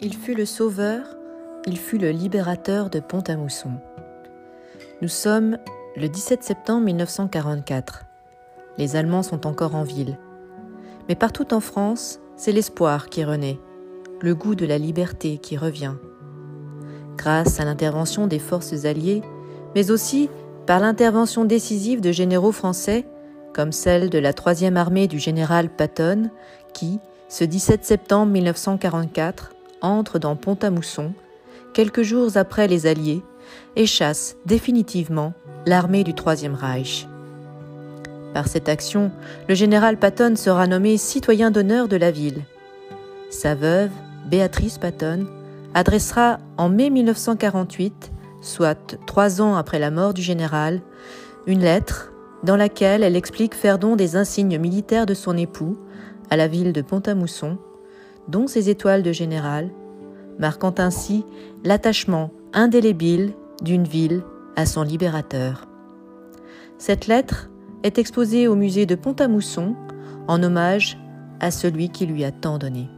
Il fut le sauveur, il fut le libérateur de Pont-à-Mousson. Nous sommes le 17 septembre 1944. Les Allemands sont encore en ville. Mais partout en France, c'est l'espoir qui renaît, le goût de la liberté qui revient. Grâce à l'intervention des forces alliées, mais aussi par l'intervention décisive de généraux français, comme celle de la troisième armée du général Patton, qui, ce 17 septembre 1944, entre dans Pont-à-Mousson, quelques jours après les Alliés, et chasse définitivement l'armée du Troisième Reich. Par cette action, le général Patton sera nommé citoyen d'honneur de la ville. Sa veuve, Béatrice Patton, adressera en mai 1948, soit trois ans après la mort du général, une lettre dans laquelle elle explique faire don des insignes militaires de son époux à la ville de Pont-à-Mousson, dont ses étoiles de général, marquant ainsi l'attachement indélébile d'une ville à son libérateur. Cette lettre est exposée au musée de Pont-à-Mousson en hommage à celui qui lui a tant donné.